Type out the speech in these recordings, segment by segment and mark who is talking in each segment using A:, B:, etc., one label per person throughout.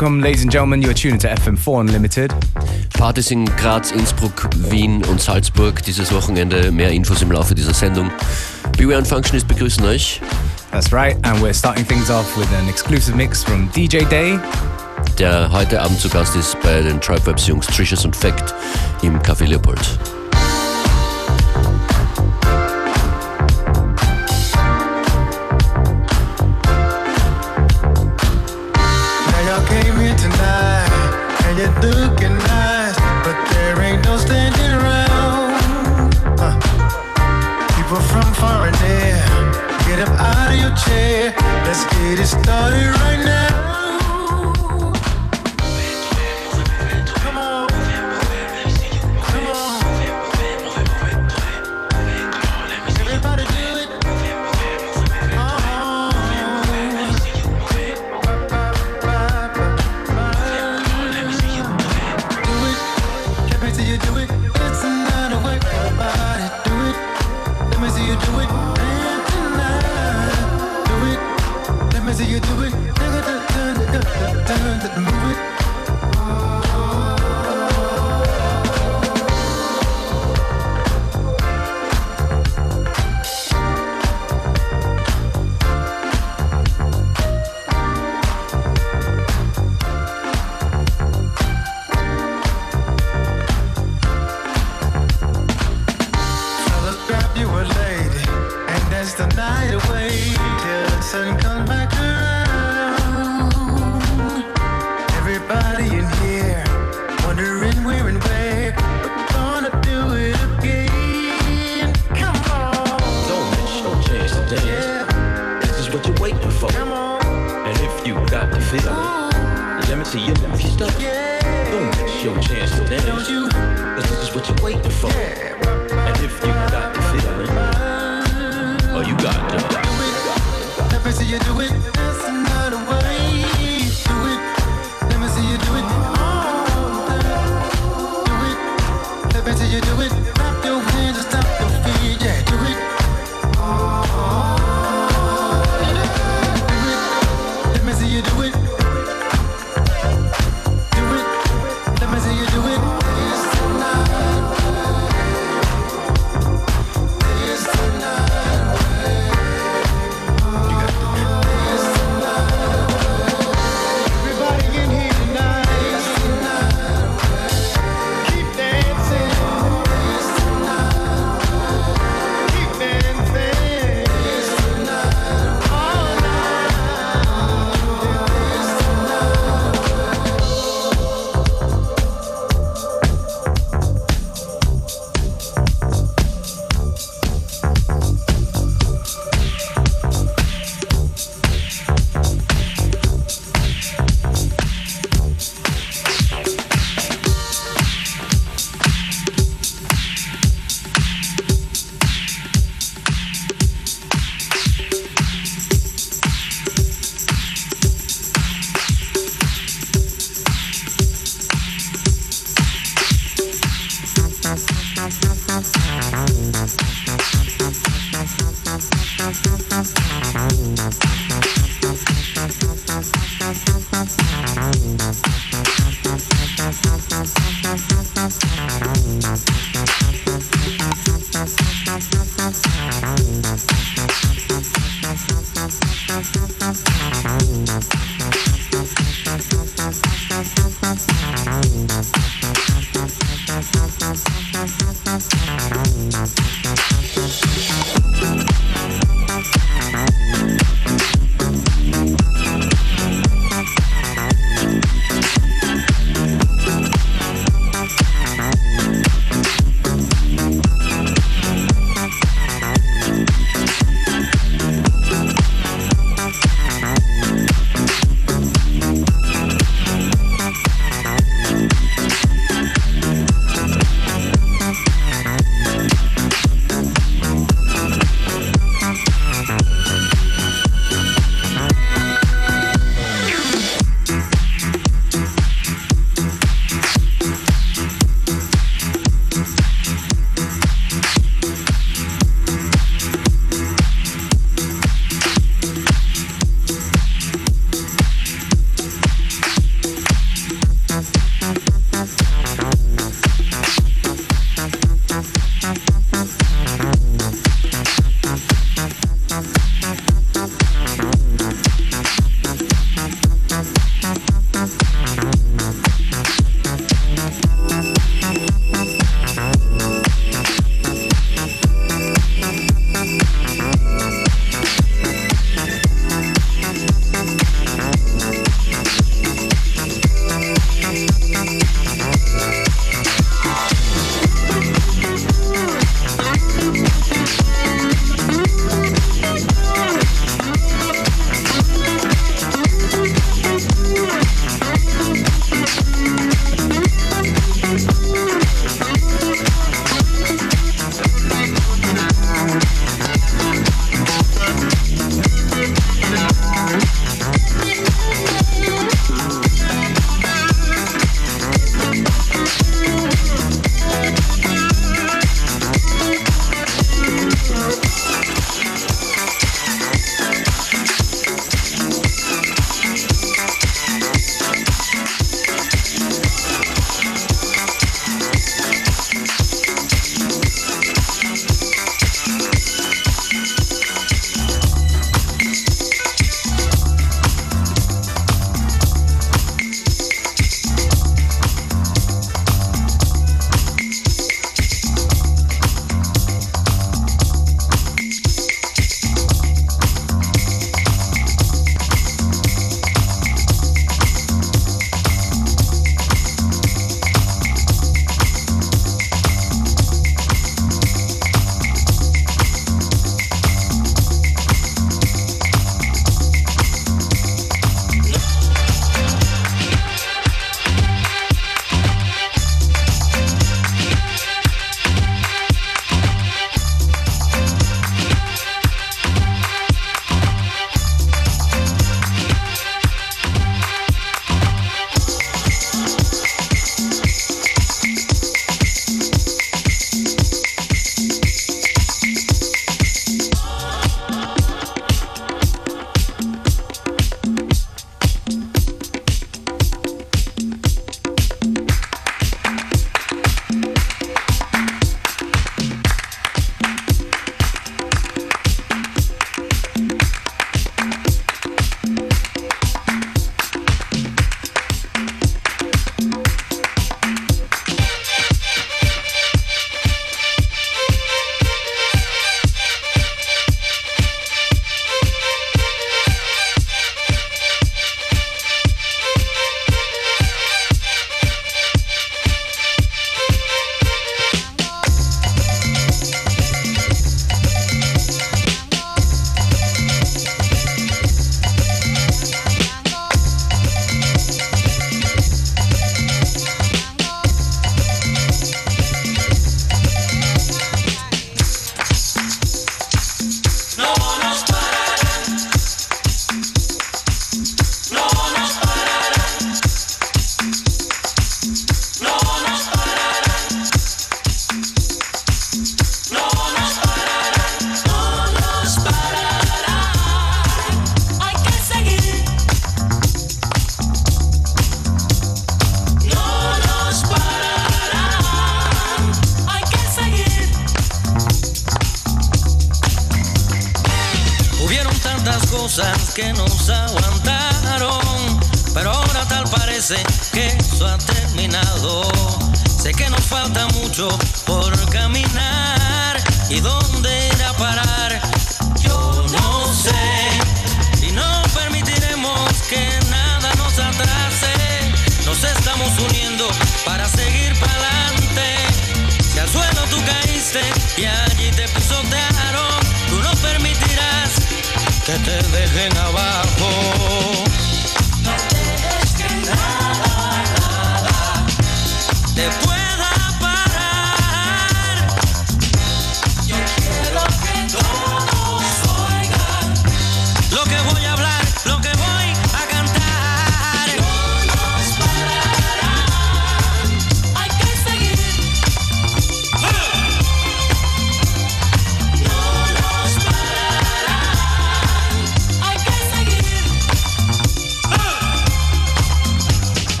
A: Welcome, ladies and gentlemen. You're tuned to FM4 Unlimited.
B: Partys in Graz, Innsbruck, Wien und Salzburg dieses Wochenende. Mehr Infos im Laufe dieser Sendung. Beware und Functionist begrüßen euch.
A: That's right, and we're starting things off with an exclusive mix from DJ Day.
B: Der heute Abend zu Gast ist bei den Tribewebs Jungs Trishers und Fact im Café Leopold.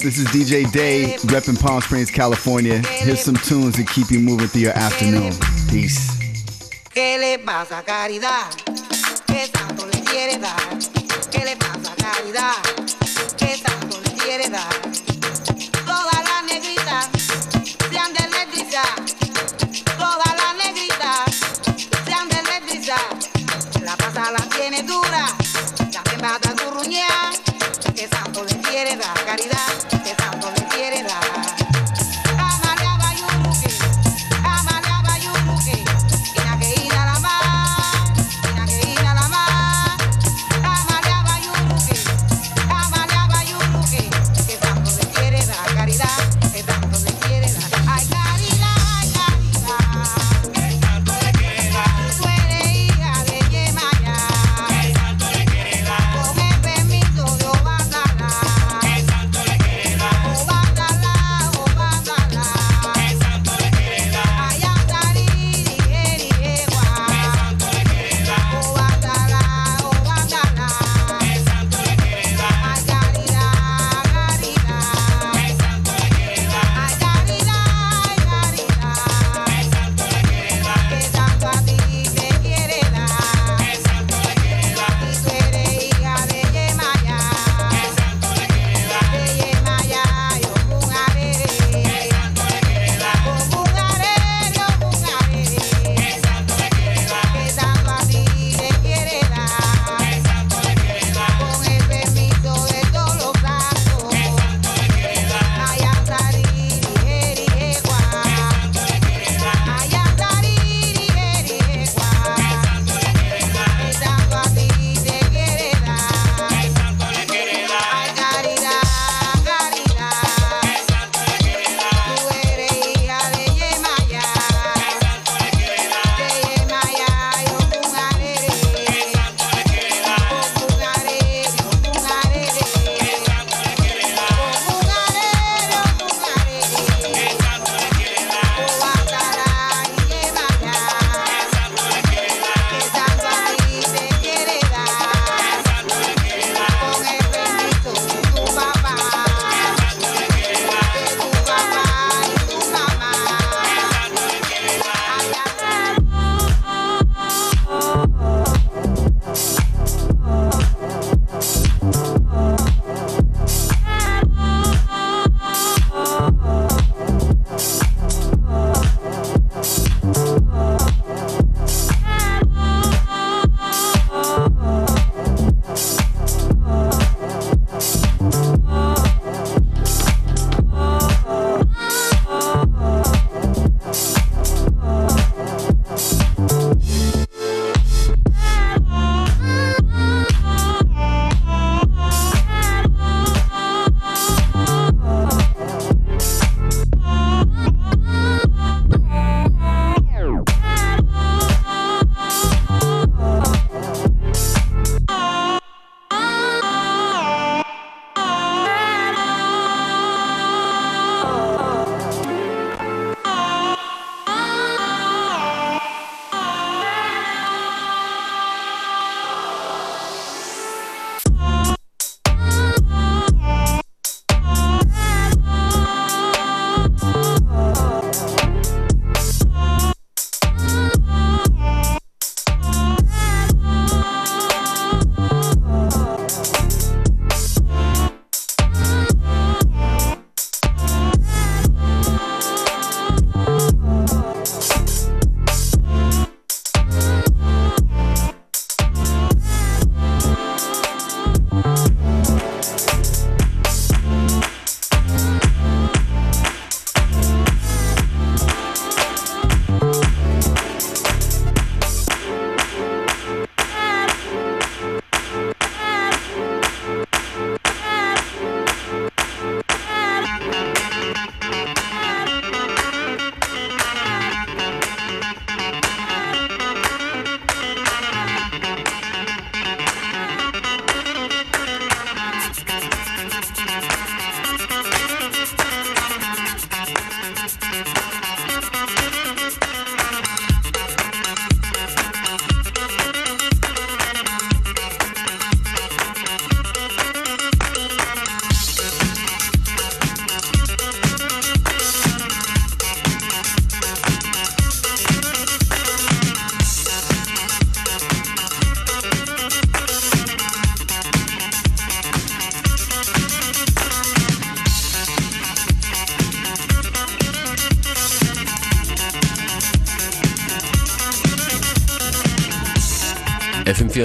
C: up? This is DJ Day, repping Palm Springs, California. Here's some tunes to keep you moving through your afternoon. Peace.
D: ¿Qué le pasa caridad? ¿Qué tanto le quiere dar?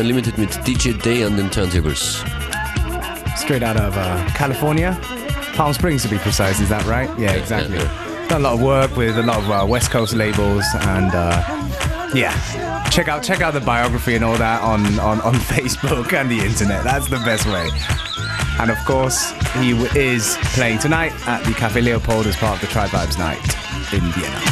B: Unlimited mit DJ Day an den Turntables.
A: Straight out of uh, California, Palm Springs to be precise. Is that right? Yeah, exactly. Done a lot of work with a lot of uh, West Coast labels, and uh, yeah, check out check out the biography and all that on, on on Facebook and the internet. That's the best way. And of course, he is playing tonight at the Cafe Leopold as part of the Tribe Vibes Night in Vienna.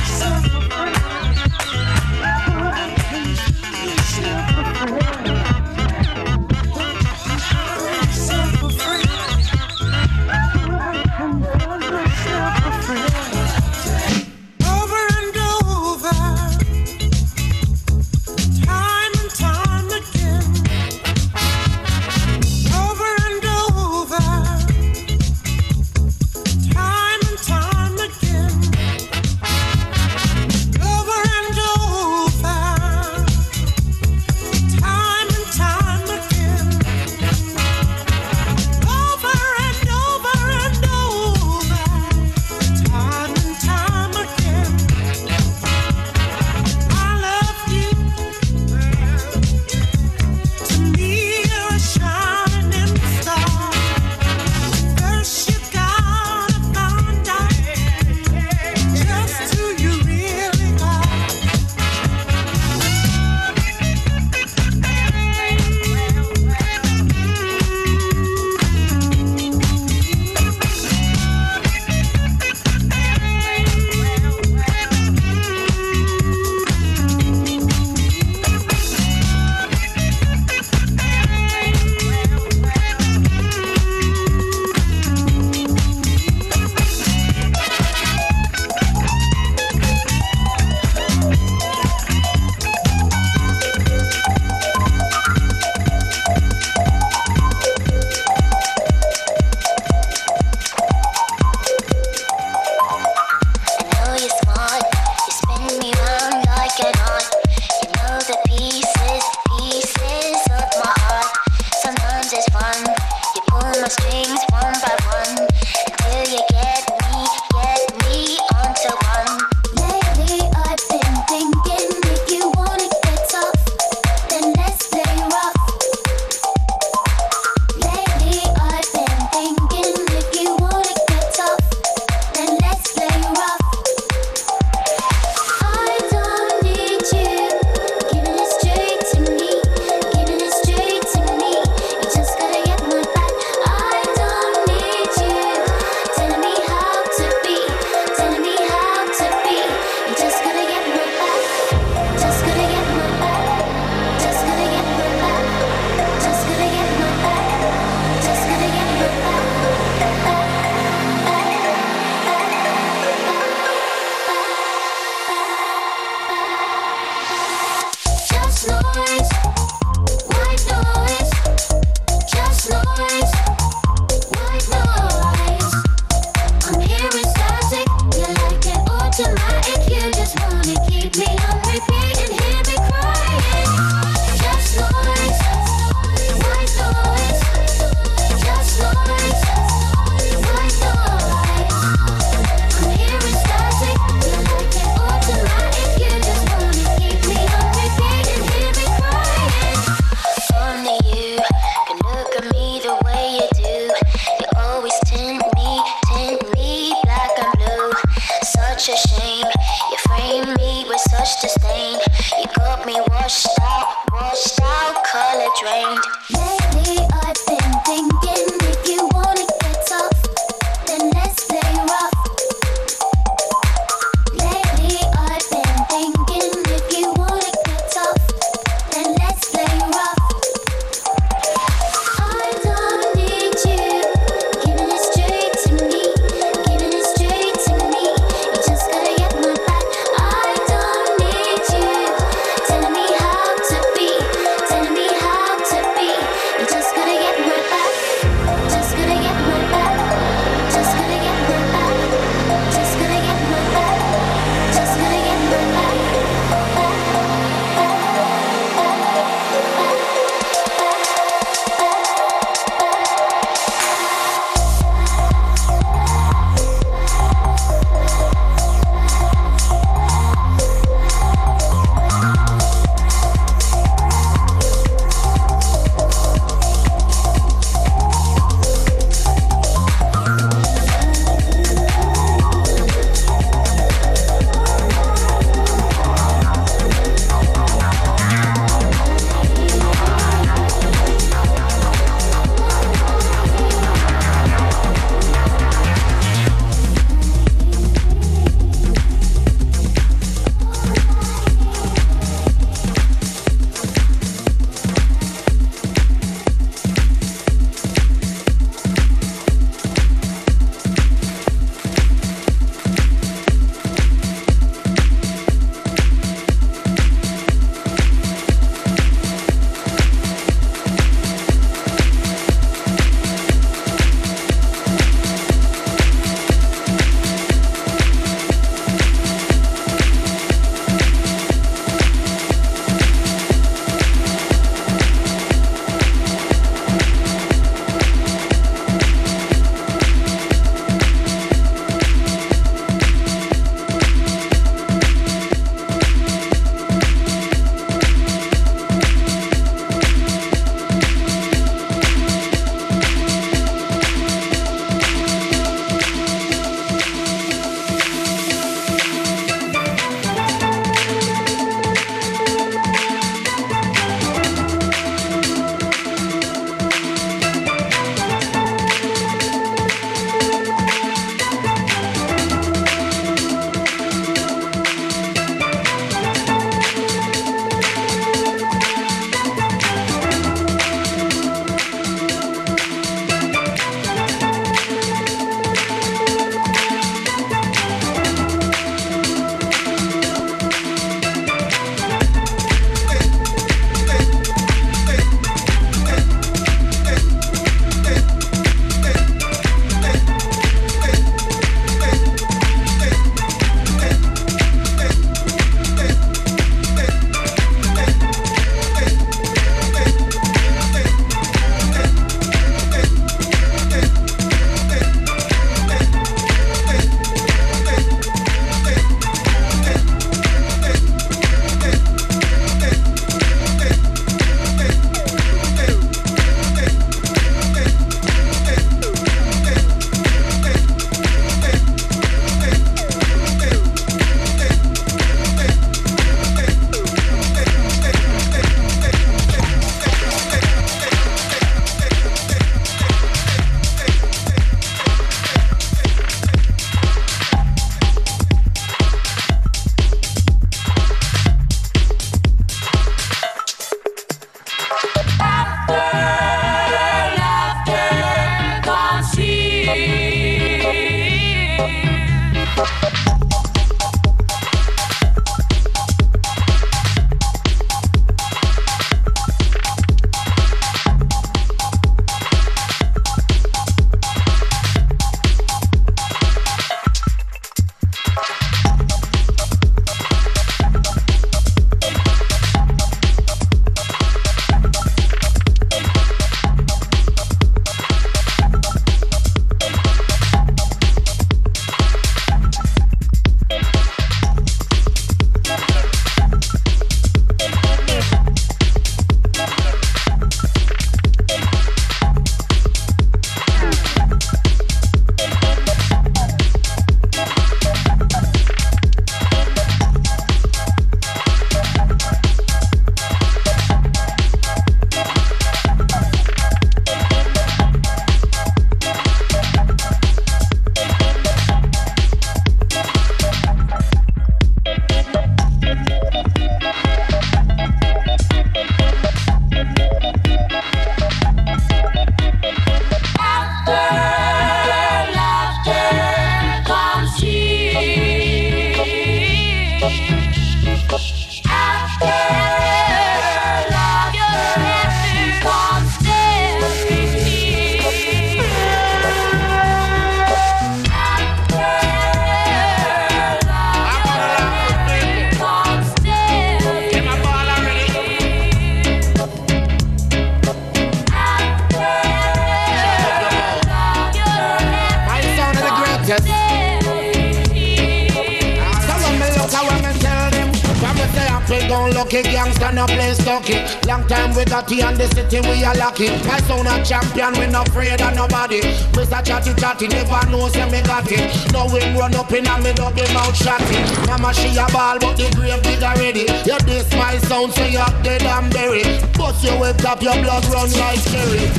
E: Lucky My son a champion we not afraid of nobody. Mr. Chatty Chatty never know say me got it. No wind run up in a me double mouth shotty. Mama she a ball but the grave digger ready. You this my sound say you're dead and buried. Bust you wake up your blood run like cherry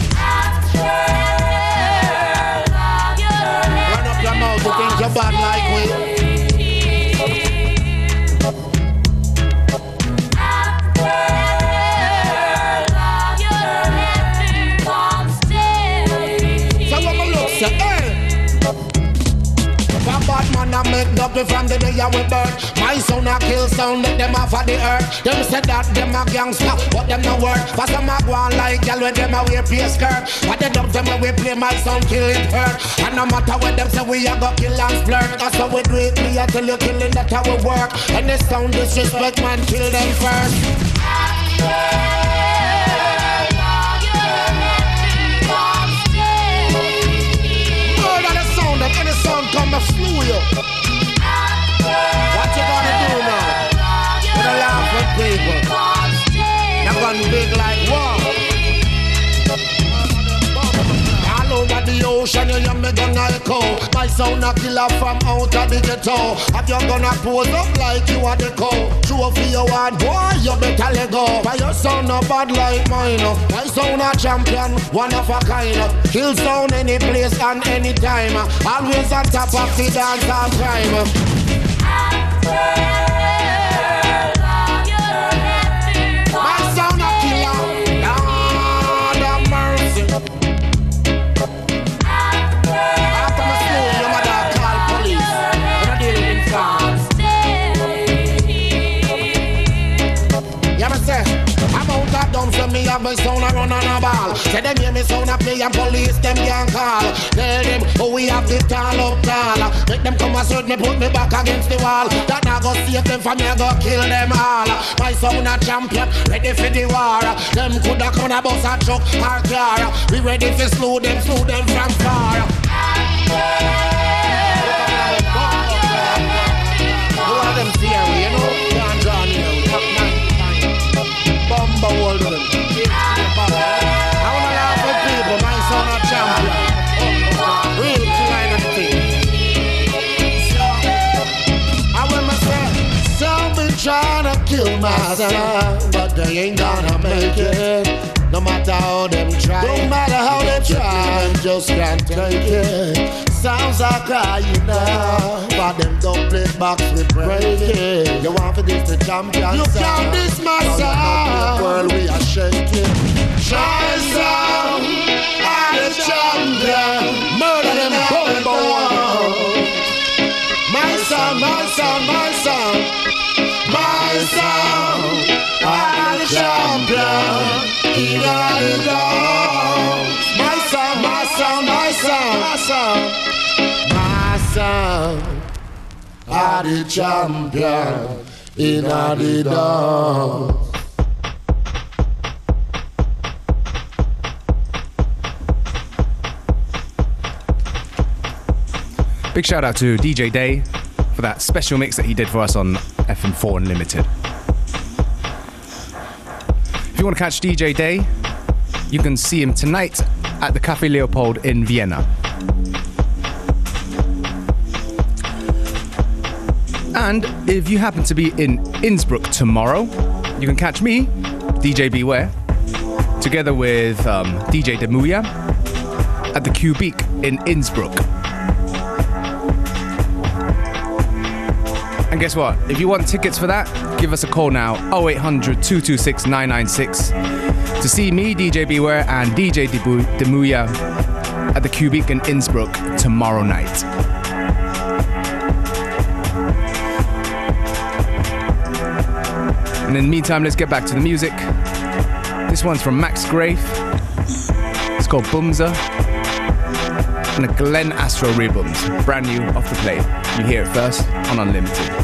E: Run up your mouth you think you're bad like we say, hey. For bad man I make double from the day I was birth. My son a kill sound, let them off of the earth Them say that them a gangster, but them no work. For some a go on like gal when them a wear pay skirt. But they dump them when we play my sound kill it hurt And no matter what them say we a go kill and flirt. That's how we do it, me a tell you killing that how we work. And the sound disrespect man kill them first and come slew you. What you gonna do now? Gonna laugh at people. You're gonna big like war the ocean, you hear me gonna echo My sound a killer from out of the ghetto Have you gonna pose up like you are the cow Trophy you want, boy, you better let go But your sound not bad like mine. My sound a champion, one of a kind. Kill sound any place and any time. Always on top of the dance and crime have sound a run on a ball. Say them hear me sound a play and police them can call. Tell them, oh we have the tall up tall. Make them come and search me, put me back against the wall. That now go save them from me, I go kill them all. My sound a champion, ready for the war. Them coulda come a bus a truck or car. We ready for slew them, slew them from far. Who but they ain't gonna make it. No matter how them try, no matter how they try, them just can't take it. Sounds are crying now, but them don't play box with break it. You want for this the champion You can't diss my sound. World we are shaking. My sound, I'm the champion. Murder them bumbo. My sound, my sound, my sound, my sound. I'm the champion. In dogs.
F: Big shout out to DJ Day for that special mix that he did for us on FM4 Unlimited. You want to catch DJ Day, you can see him tonight at the Café Leopold in Vienna. And if you happen to be in Innsbruck tomorrow, you can catch me, DJ Beware, together with um, DJ Demuya at the Cubique in Innsbruck. And guess what? If you want tickets for that, give us a call now 0800 226 996 to see me, DJ Beware, and DJ Demuja at the Cubic in Innsbruck tomorrow night. And in the meantime, let's get back to the music. This one's from Max Grave. It's called Bumza. And a Glenn Astro Rebums, brand new off the plate. You hear it first on Unlimited.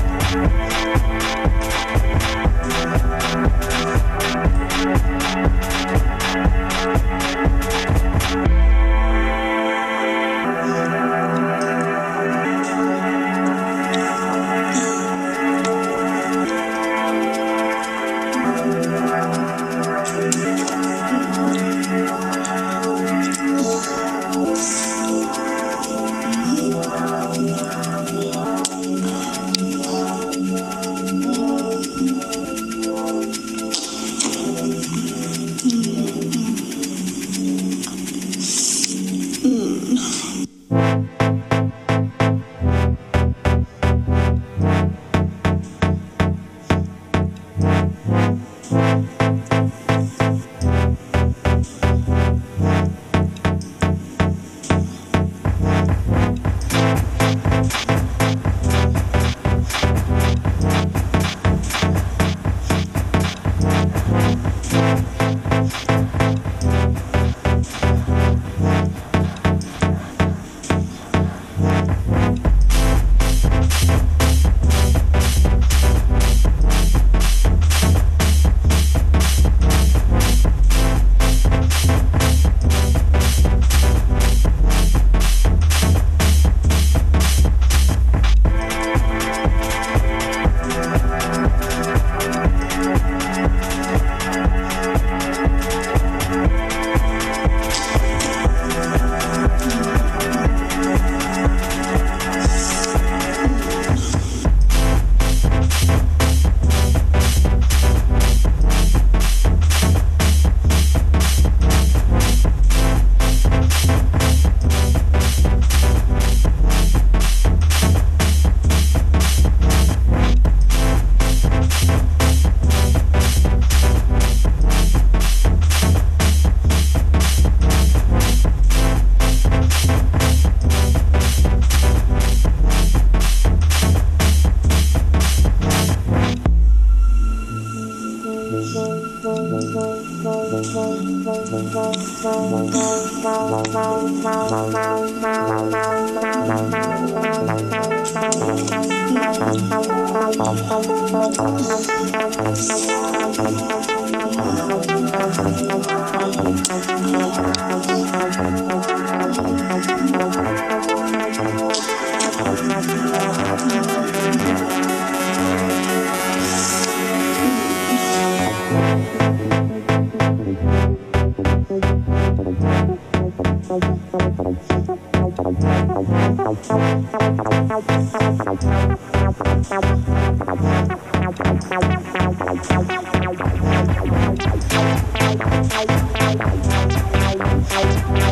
G: Thank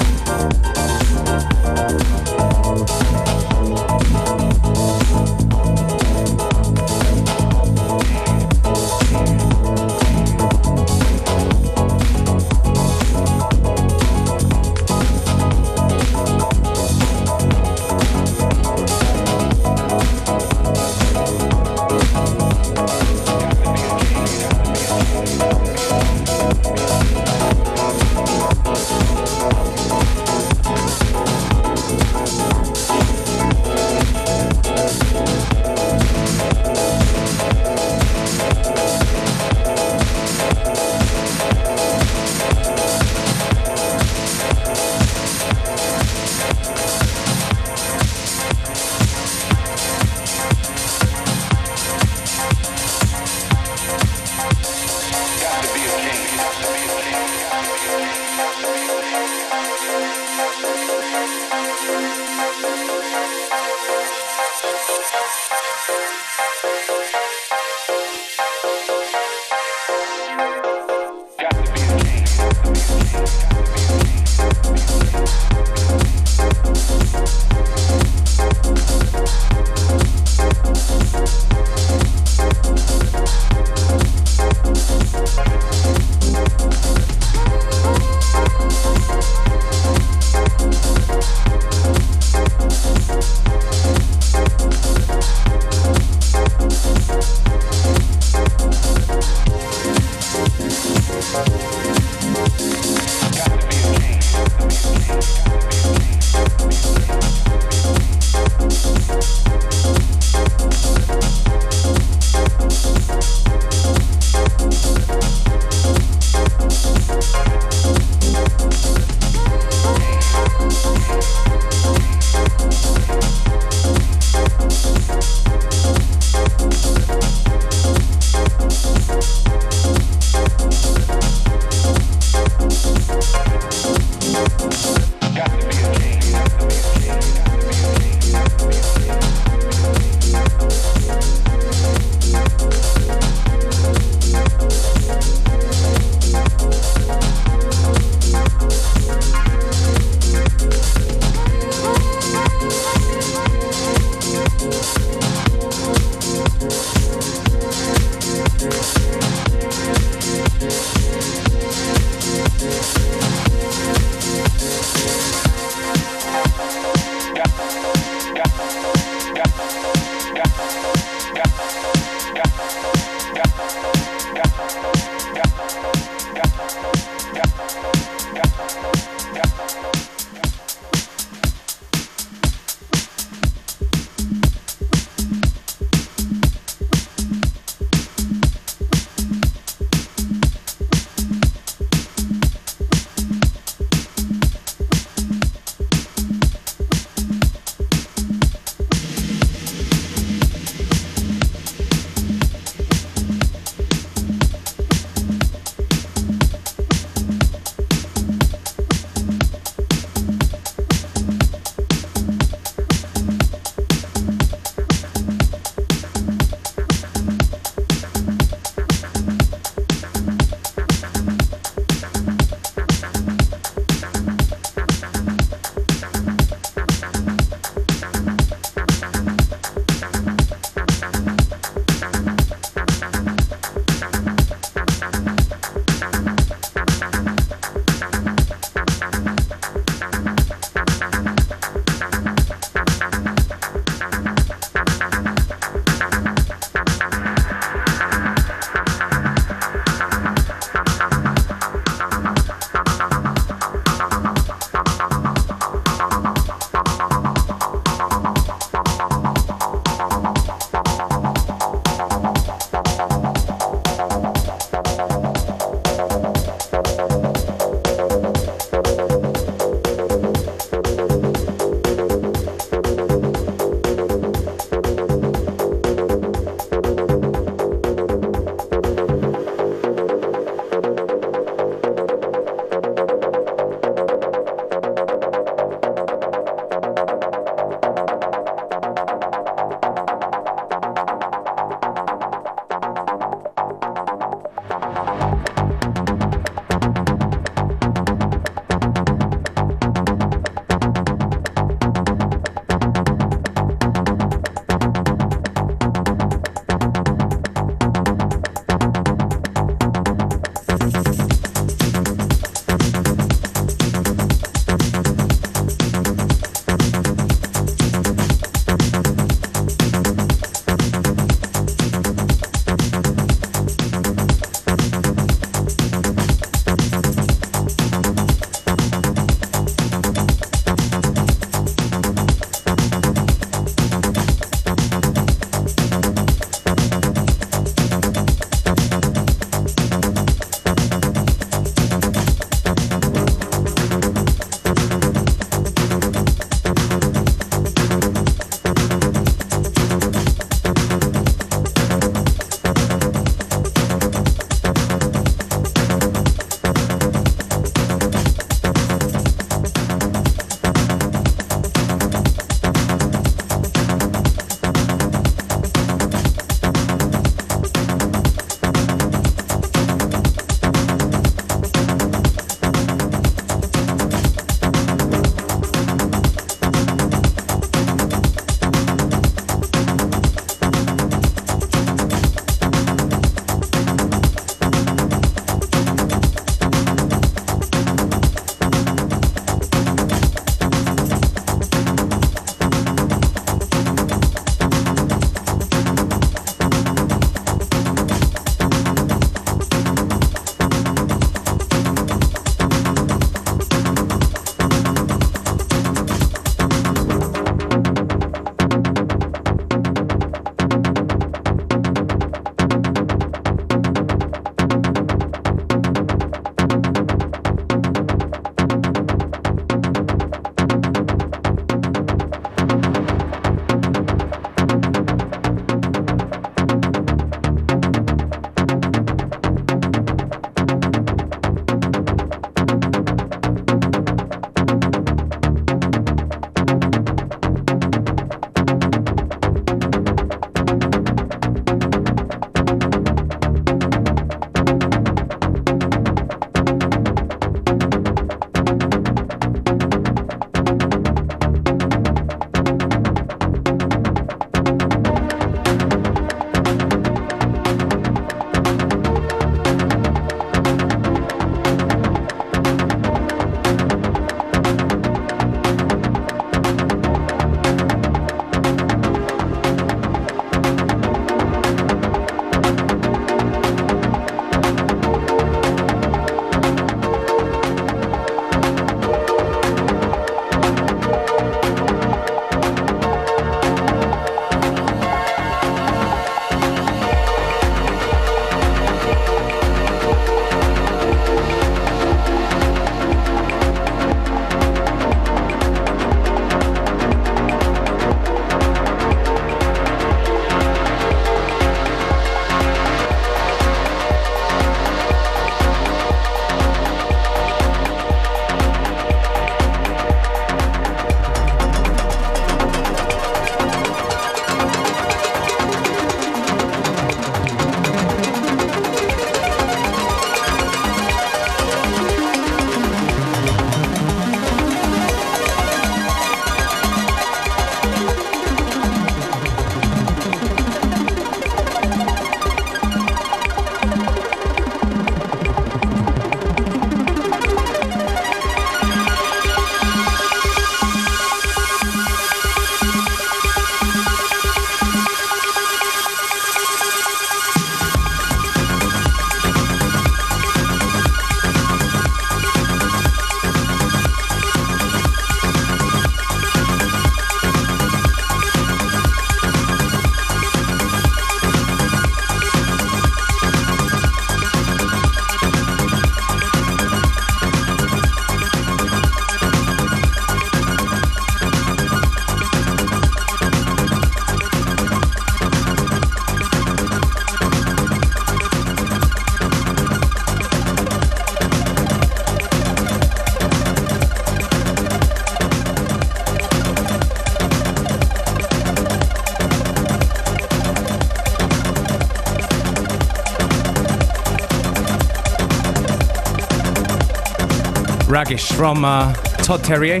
F: From uh, Todd Terje.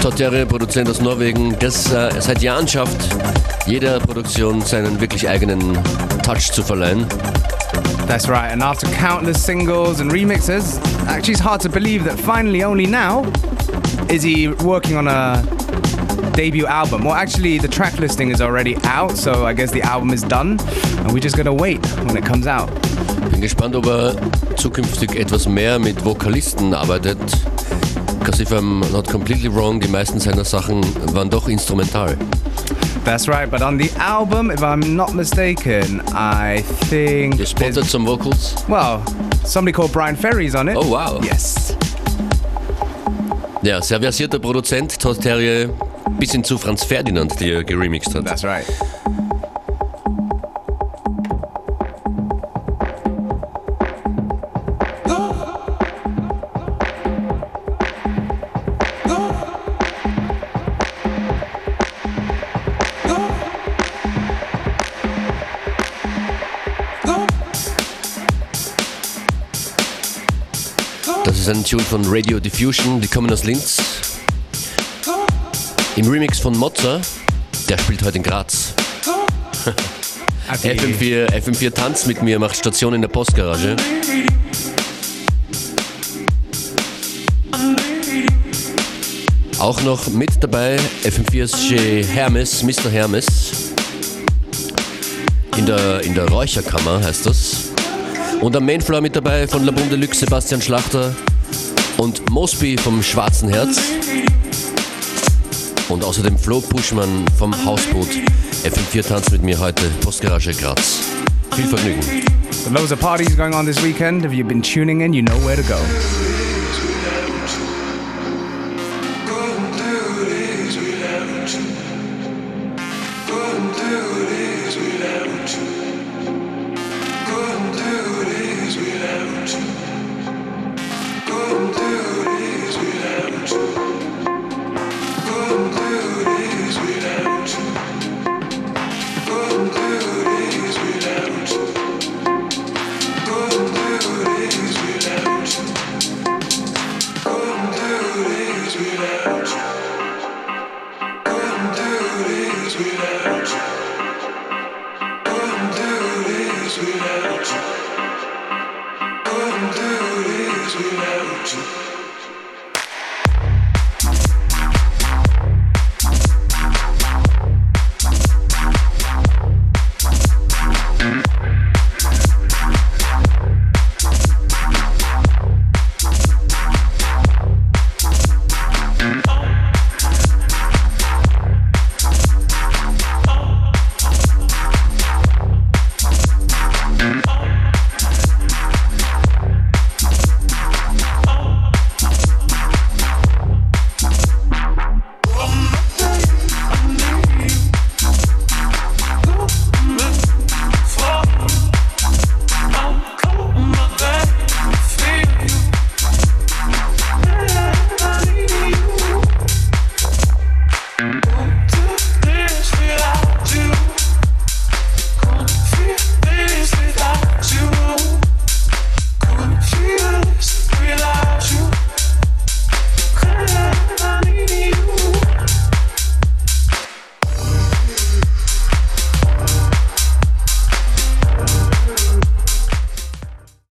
H: Todd Terje, Produzent aus Norwegen, das äh, seit Jahren schafft, jeder Produktion seinen wirklich eigenen Touch zu verleihen.
F: That's right, and after countless singles and remixes, actually it's hard to believe that finally, only now, is he working on a debut album. Well, actually, the track listing is already out, so I guess the album is done, and we're just gonna wait when it comes out.
H: Bin gespannt, ob er zukünftig etwas mehr mit Vokalisten arbeitet. Because if I'm not completely wrong, die meisten seiner Sachen waren doch instrumental.
F: That's right, but on the album, if I'm not mistaken, I think.
H: You spotted some vocals?
F: Well, somebody called Brian Ferry's on it.
H: Oh wow.
F: Yes.
H: Ja, sehr versierter Produzent, Todd Terry, bis hin zu Franz Ferdinand, die er geremixed hat.
F: That's right.
H: Ist ein Tune von Radio Diffusion, die kommen aus Linz. Im Remix von Mozza, der spielt heute in Graz. FM4, FM4 tanzt mit mir, macht Station in der Postgarage. Auch noch mit dabei FM4's Hermes, Mr. Hermes. In der, in der Räucherkammer heißt das. Und am Mainfloor mit dabei von La Boom Deluxe Sebastian Schlachter und Mosby vom Schwarzen Herz. Und außerdem Flo Puschmann vom Hausboot. FM4 tanzt mit mir heute, Postgarage Graz. Viel Vergnügen.
F: So loads of parties going on this weekend. If you've been tuning in, you know where to go.